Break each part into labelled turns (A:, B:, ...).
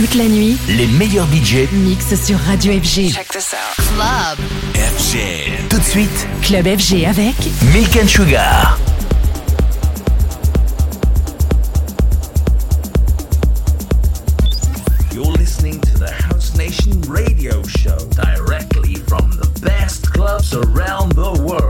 A: Toute la nuit,
B: les meilleurs budgets
A: mixent sur Radio FG.
C: Check this out. Club
B: FG. Tout de suite,
A: Club FG avec
B: Milk and Sugar. You're listening to the House Nation radio show directly from the best clubs around the world.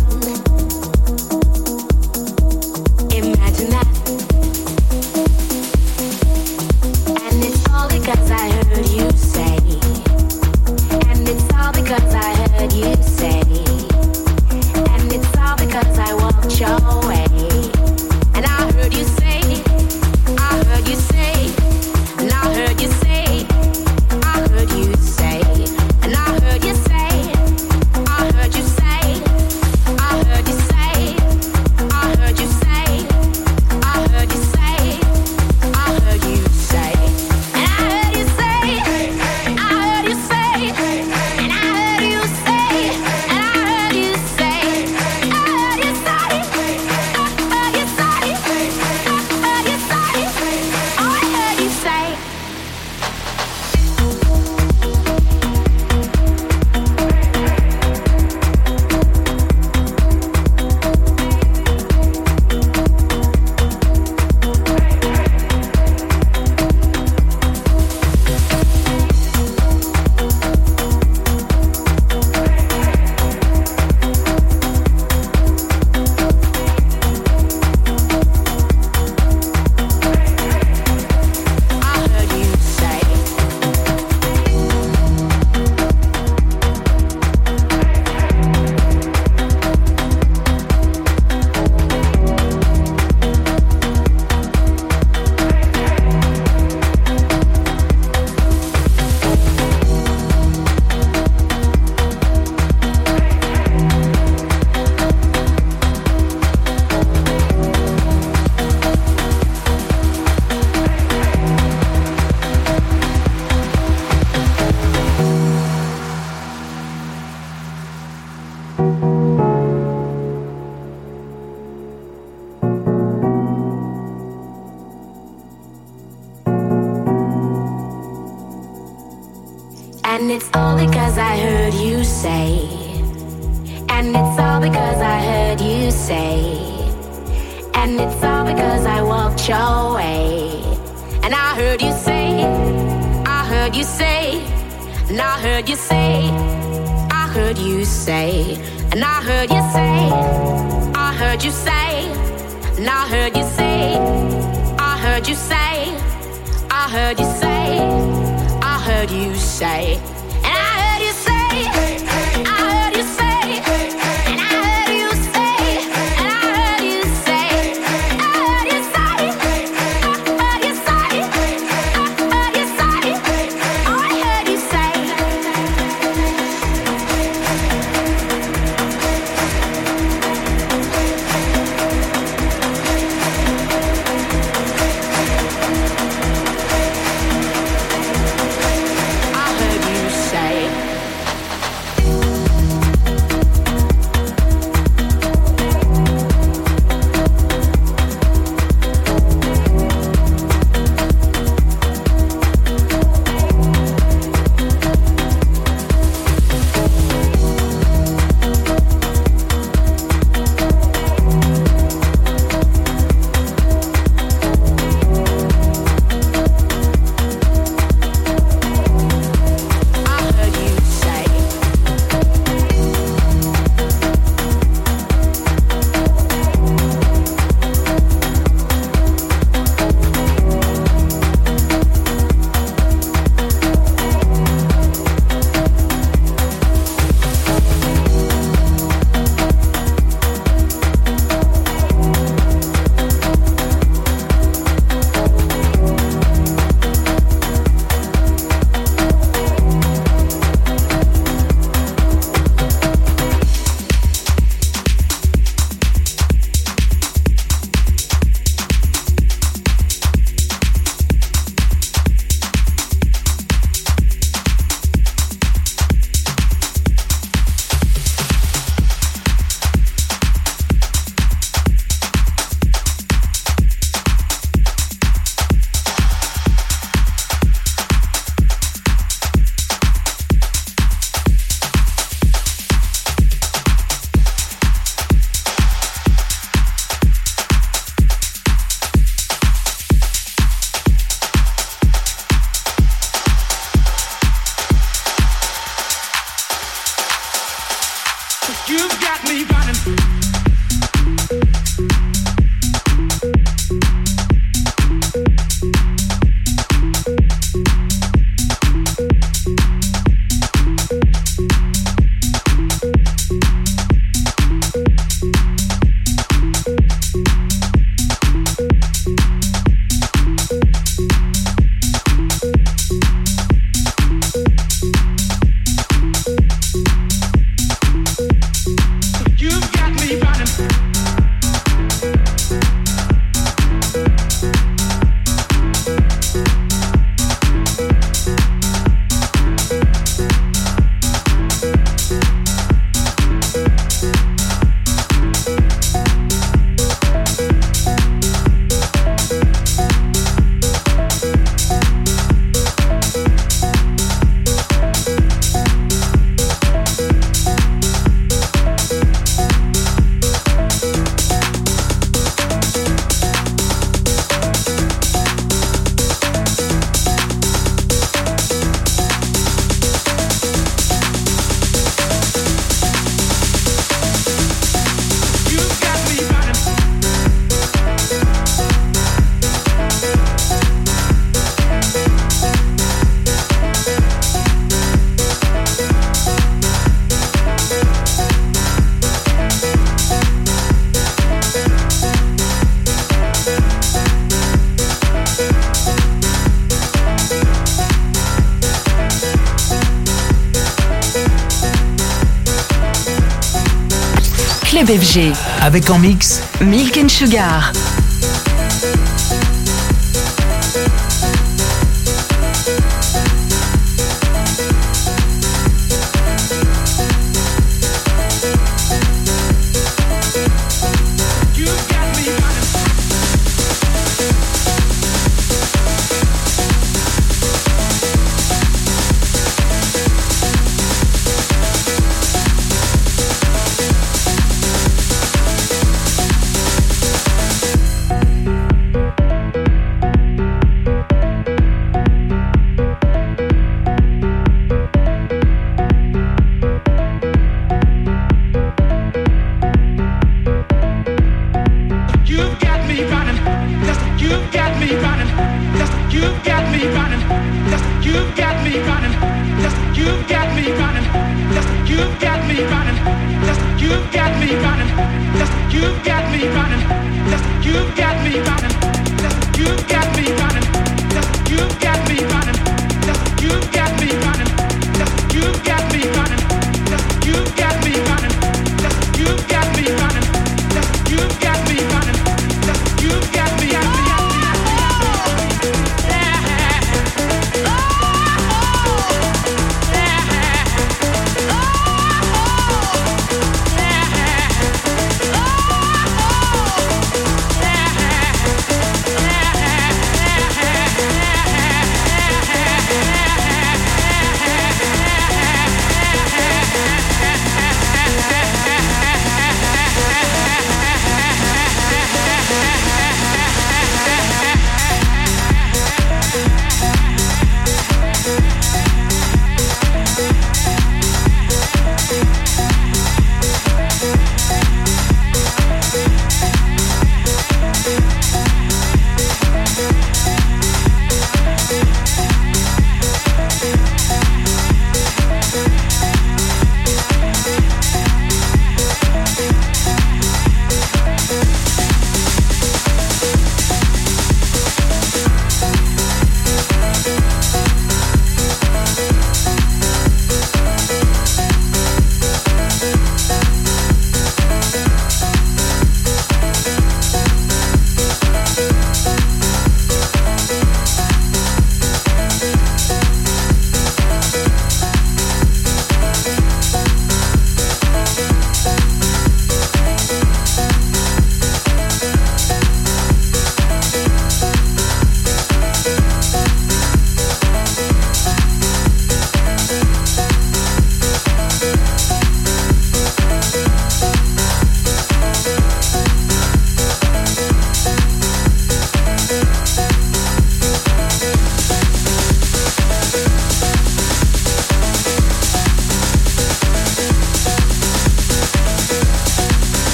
D: Avec en mix Milk and Sugar.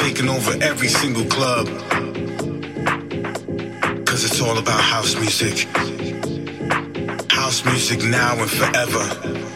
C: taking over every single club. Cause it's all about house music. House music now and forever.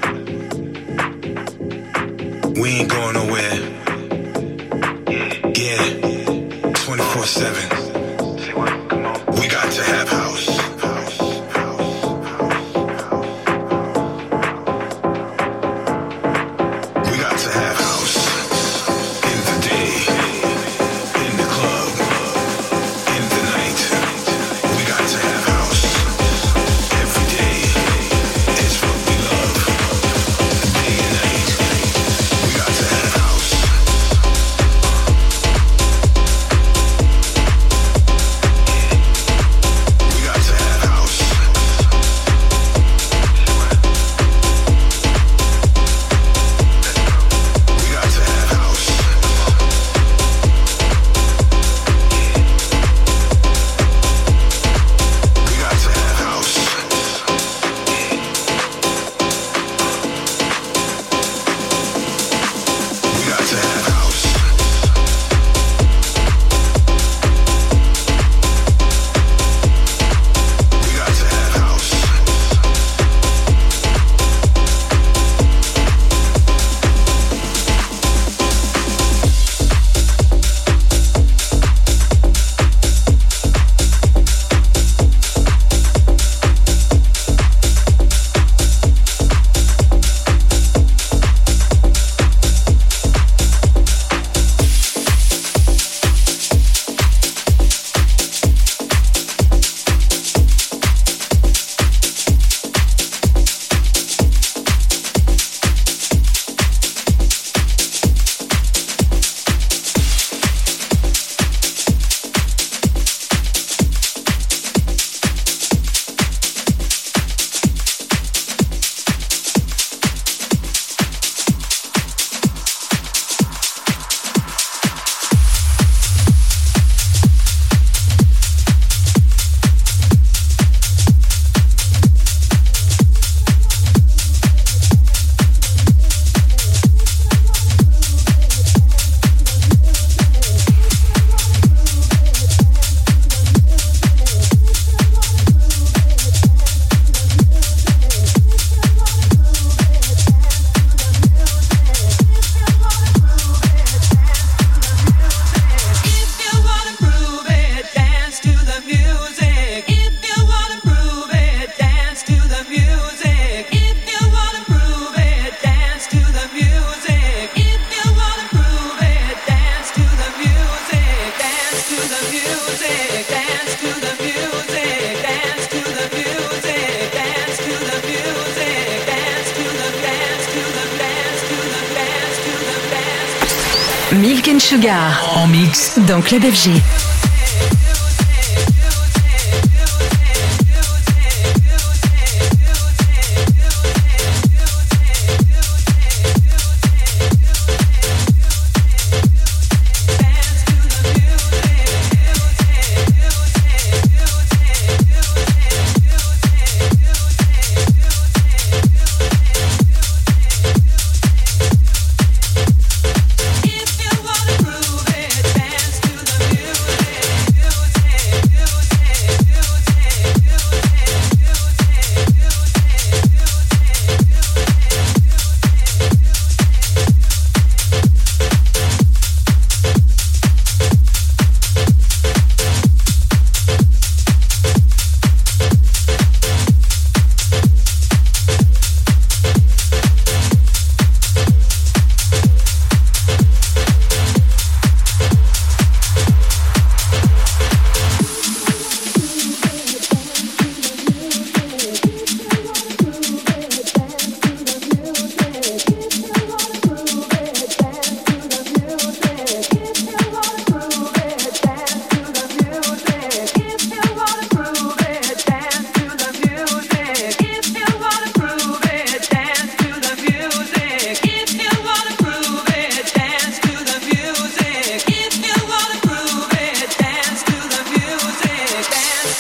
A: En mix. Dans Club FG.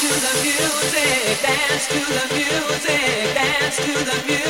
E: the music, dance to the music, dance to the music.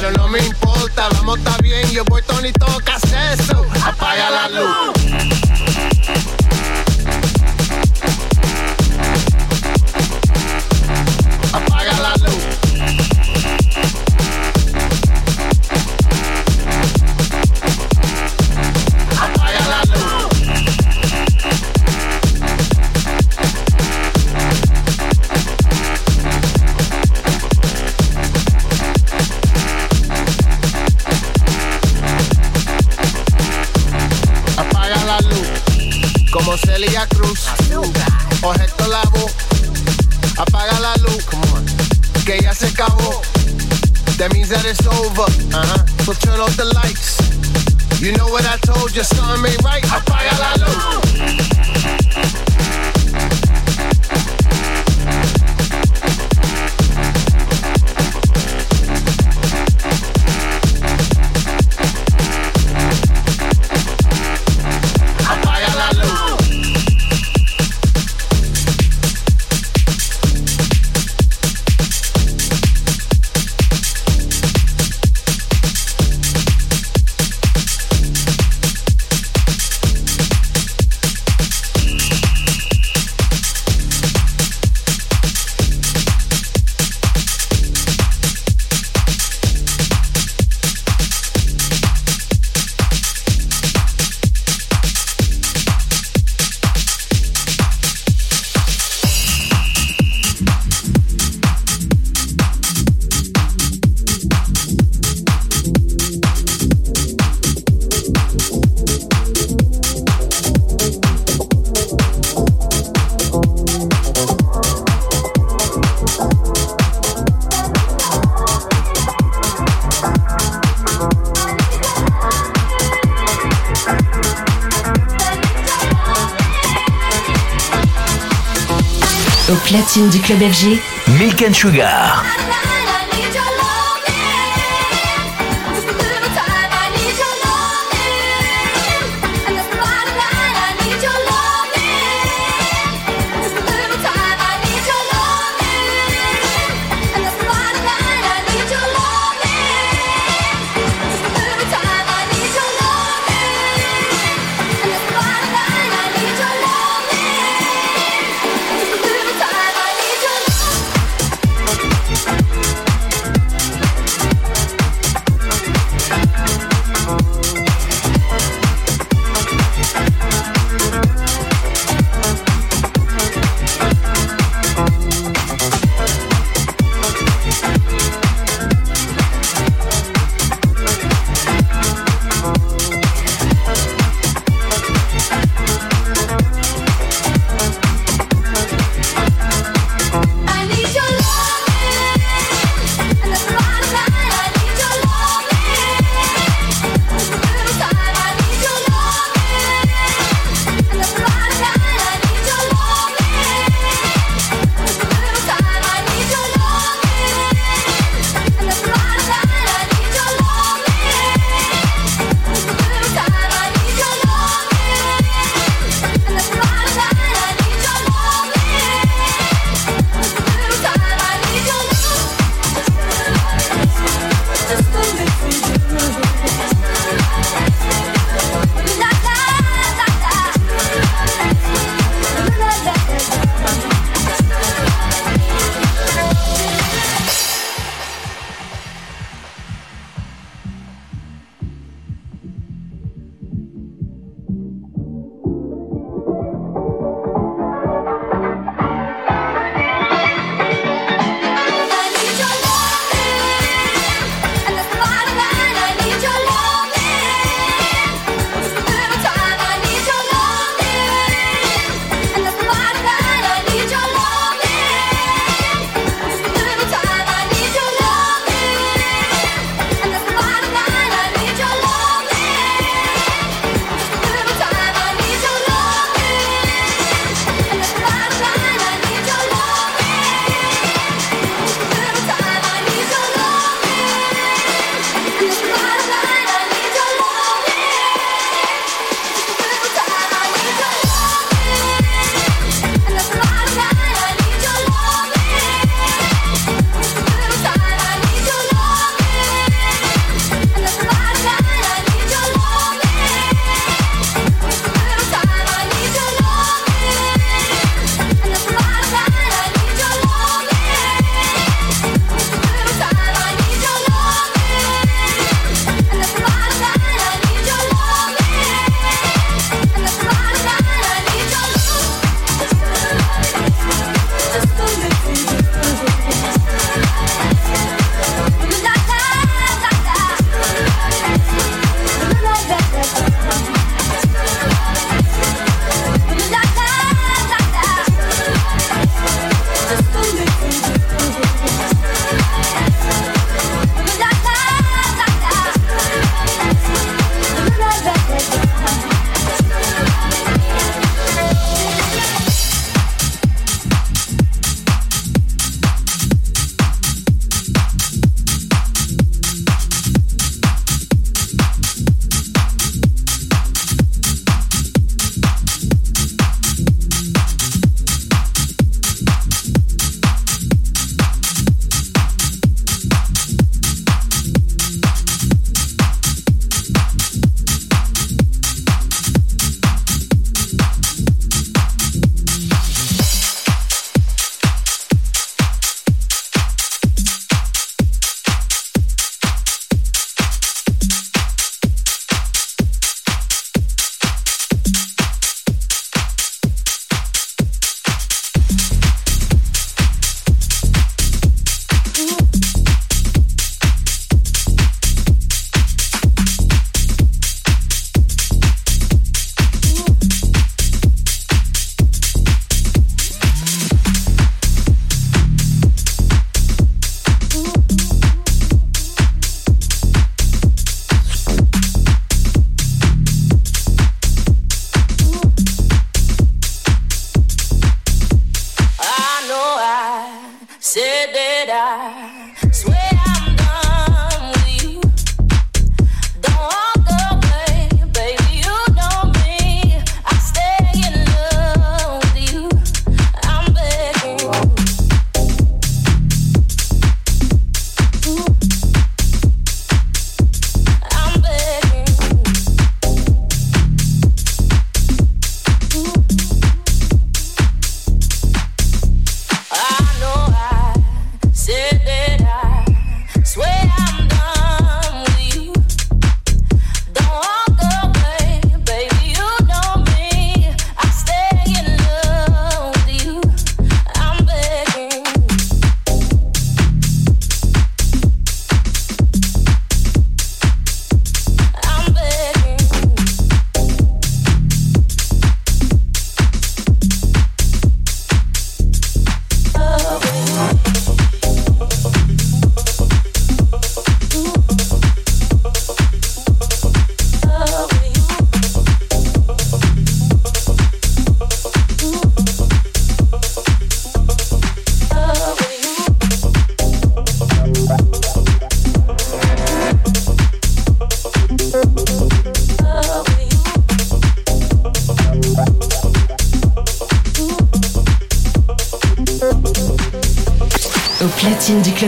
E: Pero no me importa, vamos está bien. Yo voy Tony toca eso. Apaga la luz. That means that it's over. Uh-huh. So turn off the lights. You know what I told you, something ain't right. Apaga la luz.
F: Platine du club FG,
A: Milk and Sugar.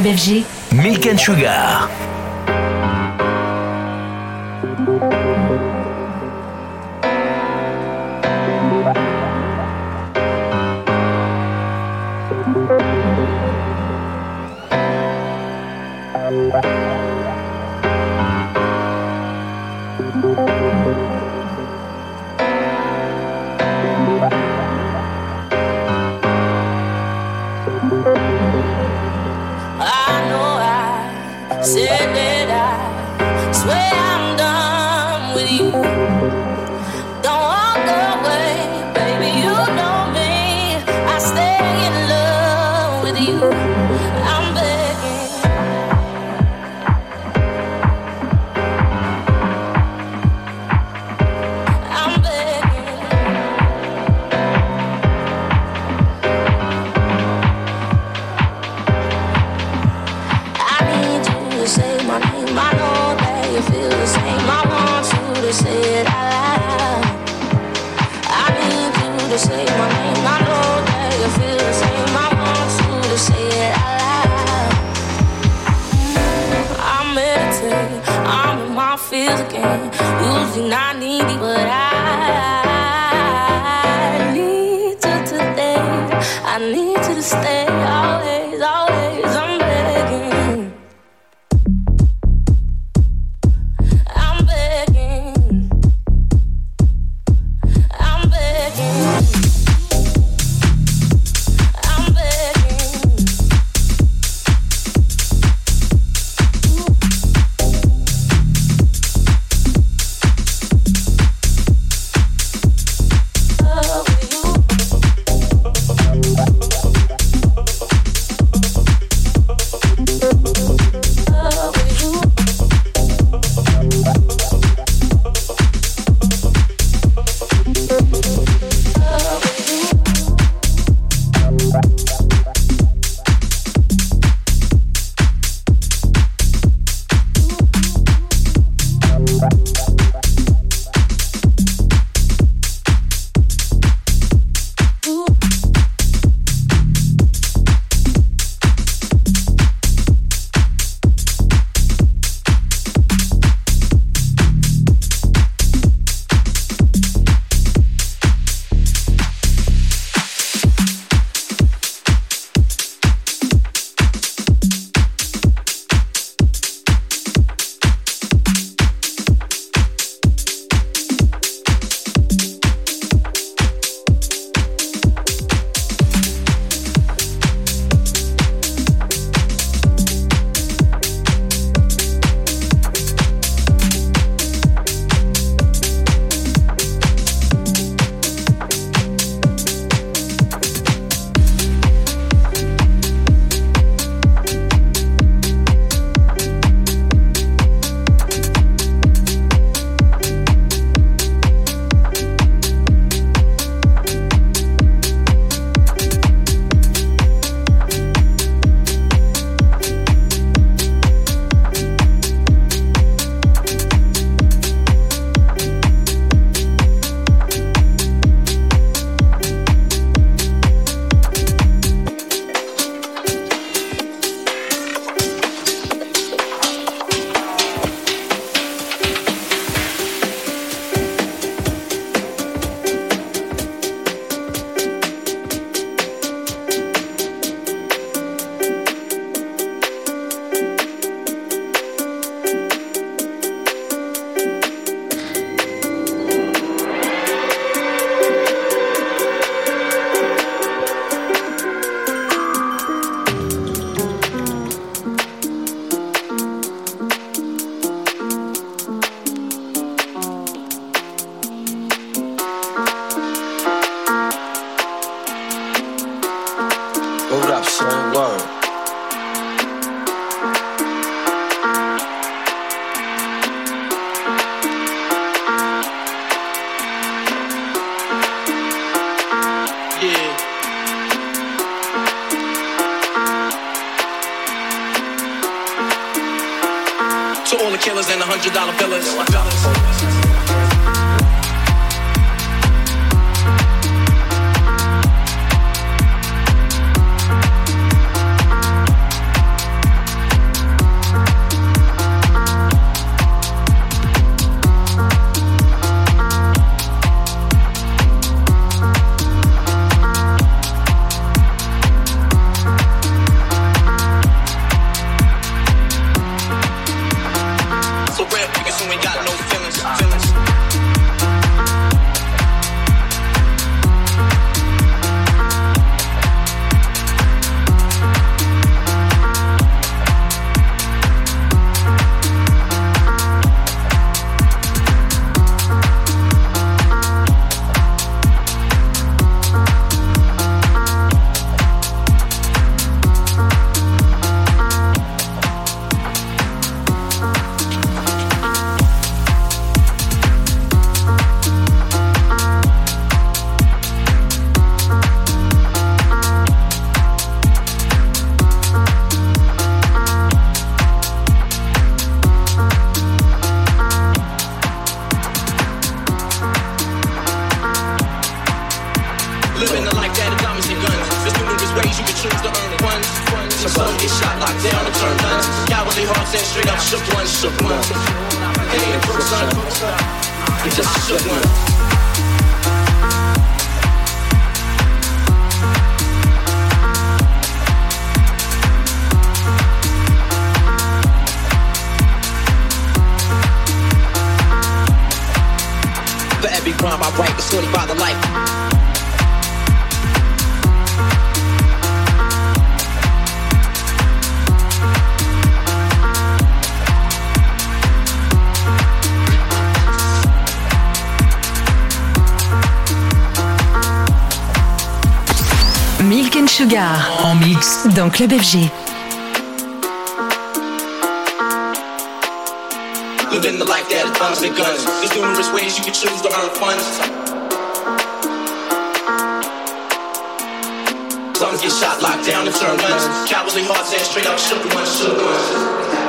F: Club FG.
G: Milk and Sugar.
E: Saying? Word. Yeah.
H: To all the killers and the hundred dollar billers. For every crime I write, it's 40 by the life.
A: En mix dans Club FG.
H: Living the life that comes and guns. There's numerous ways you can choose to earn funds. Some get shot, locked down, and turn guns. Cowardly hearts and straight up shook ones, shook ones.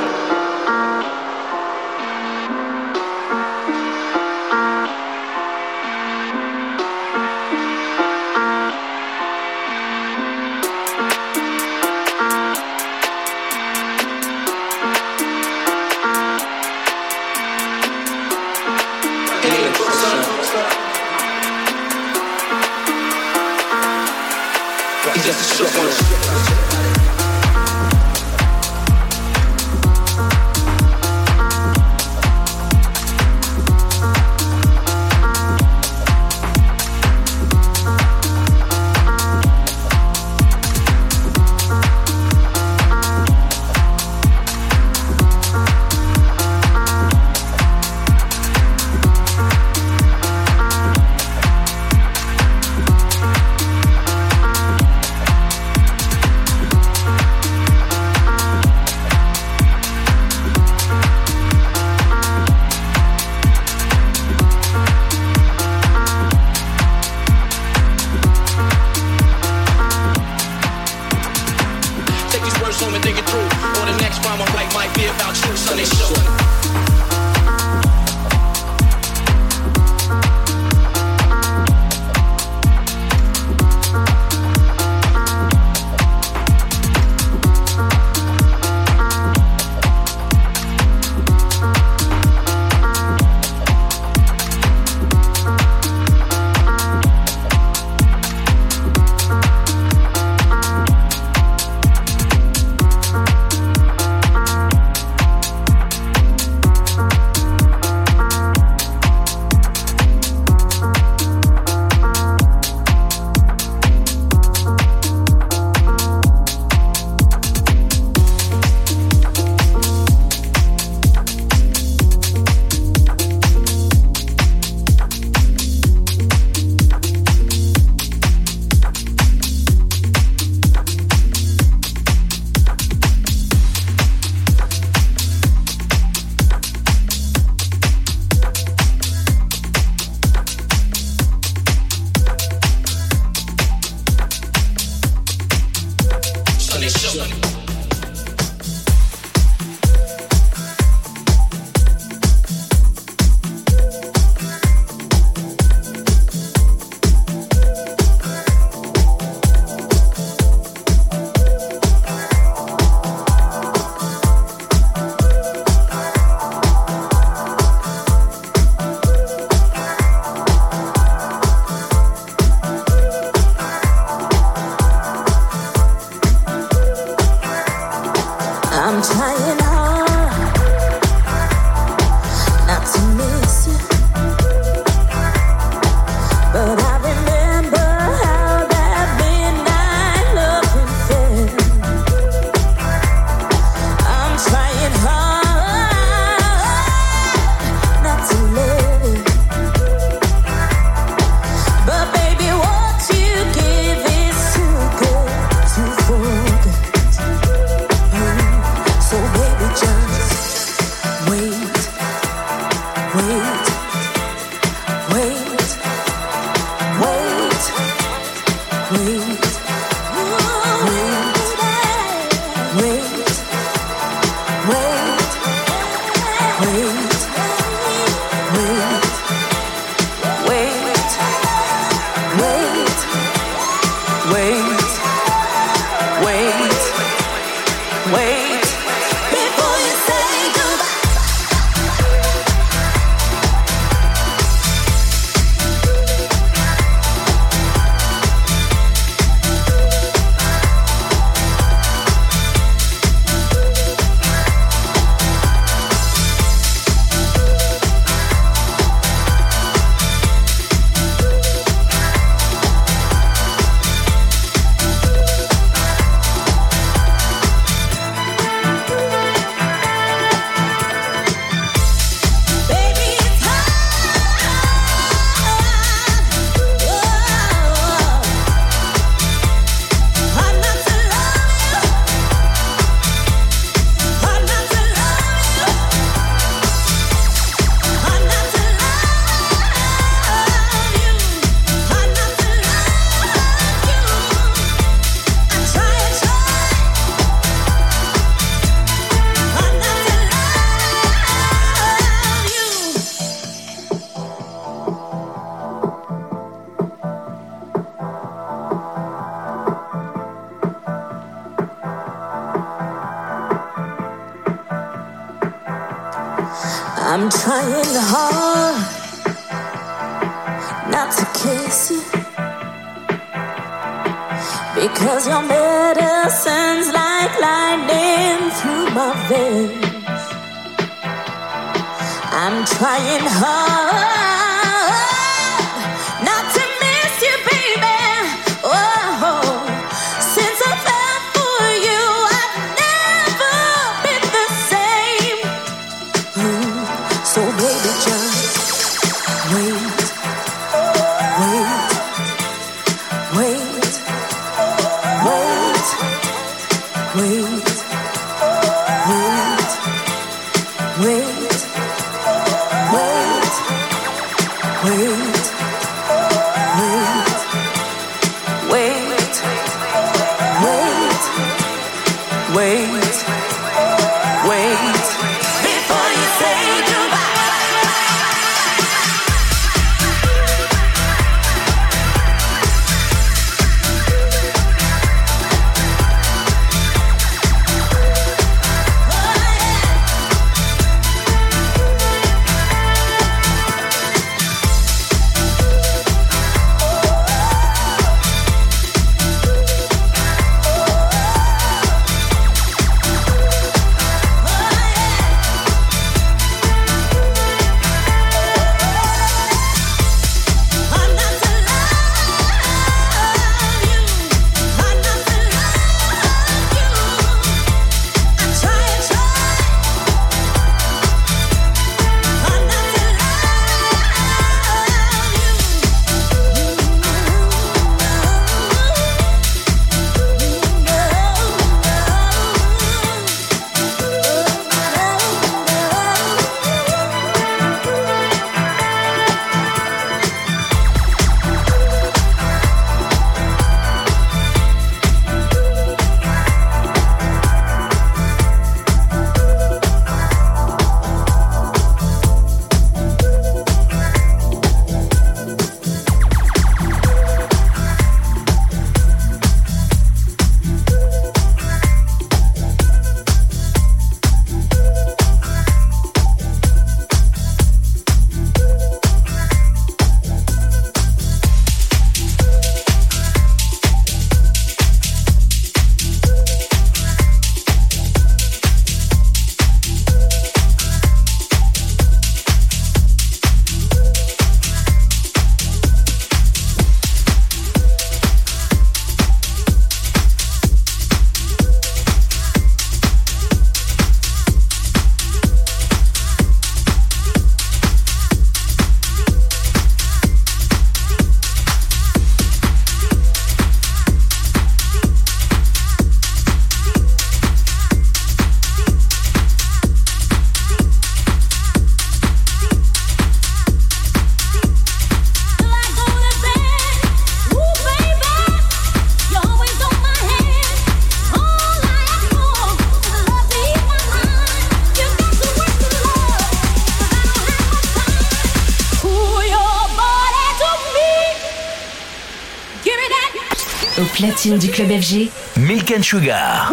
F: du club FG.
I: Milk and Sugar.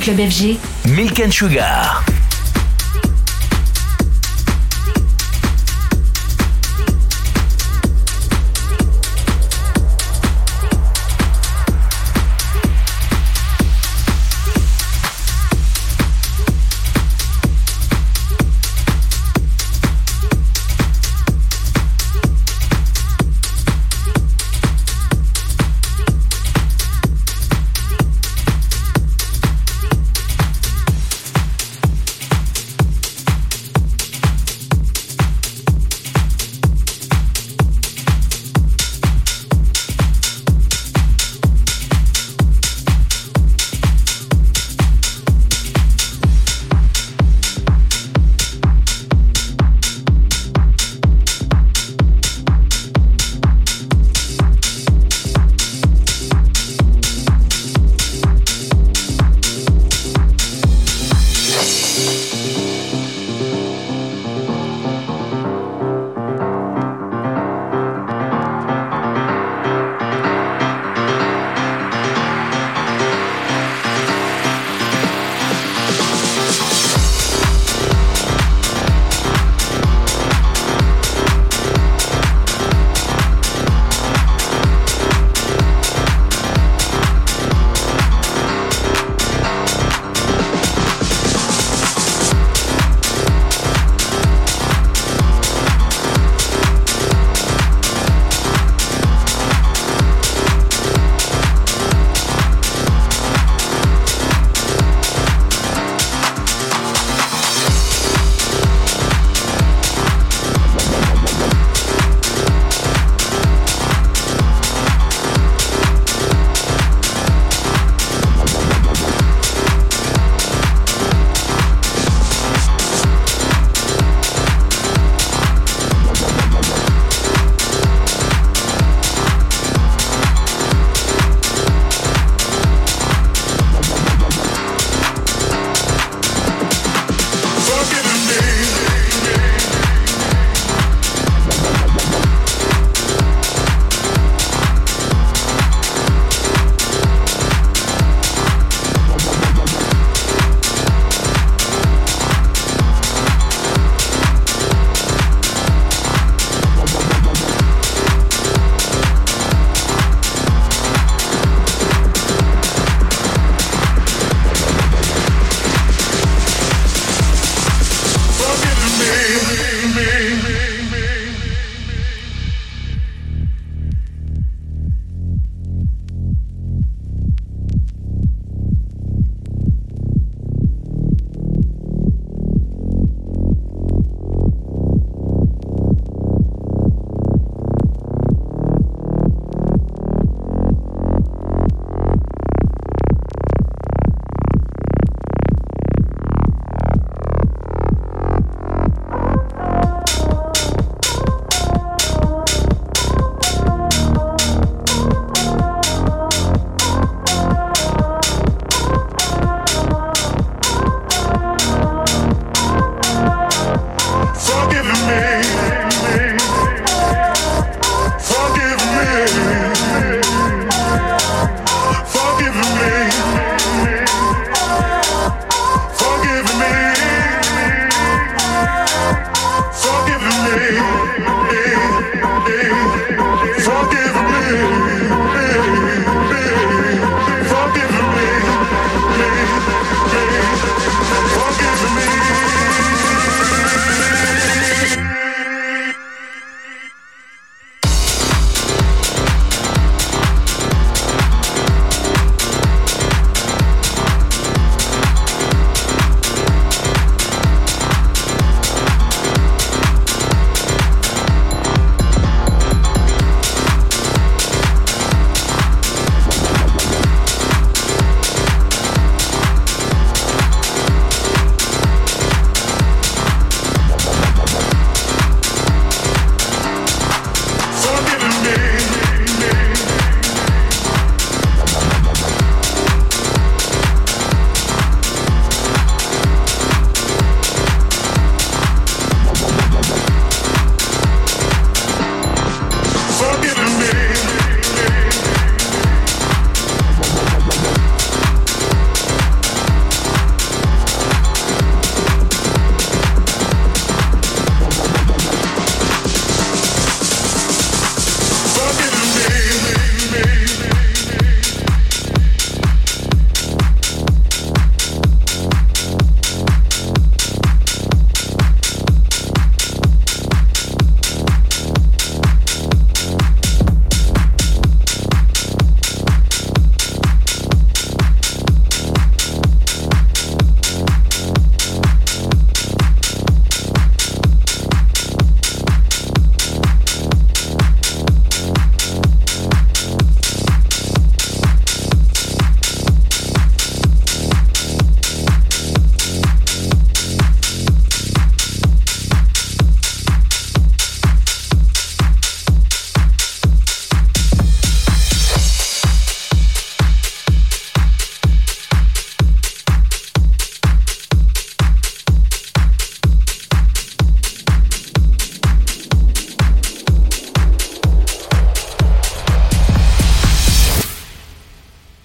F: Club FG.
I: Milk and Sugar.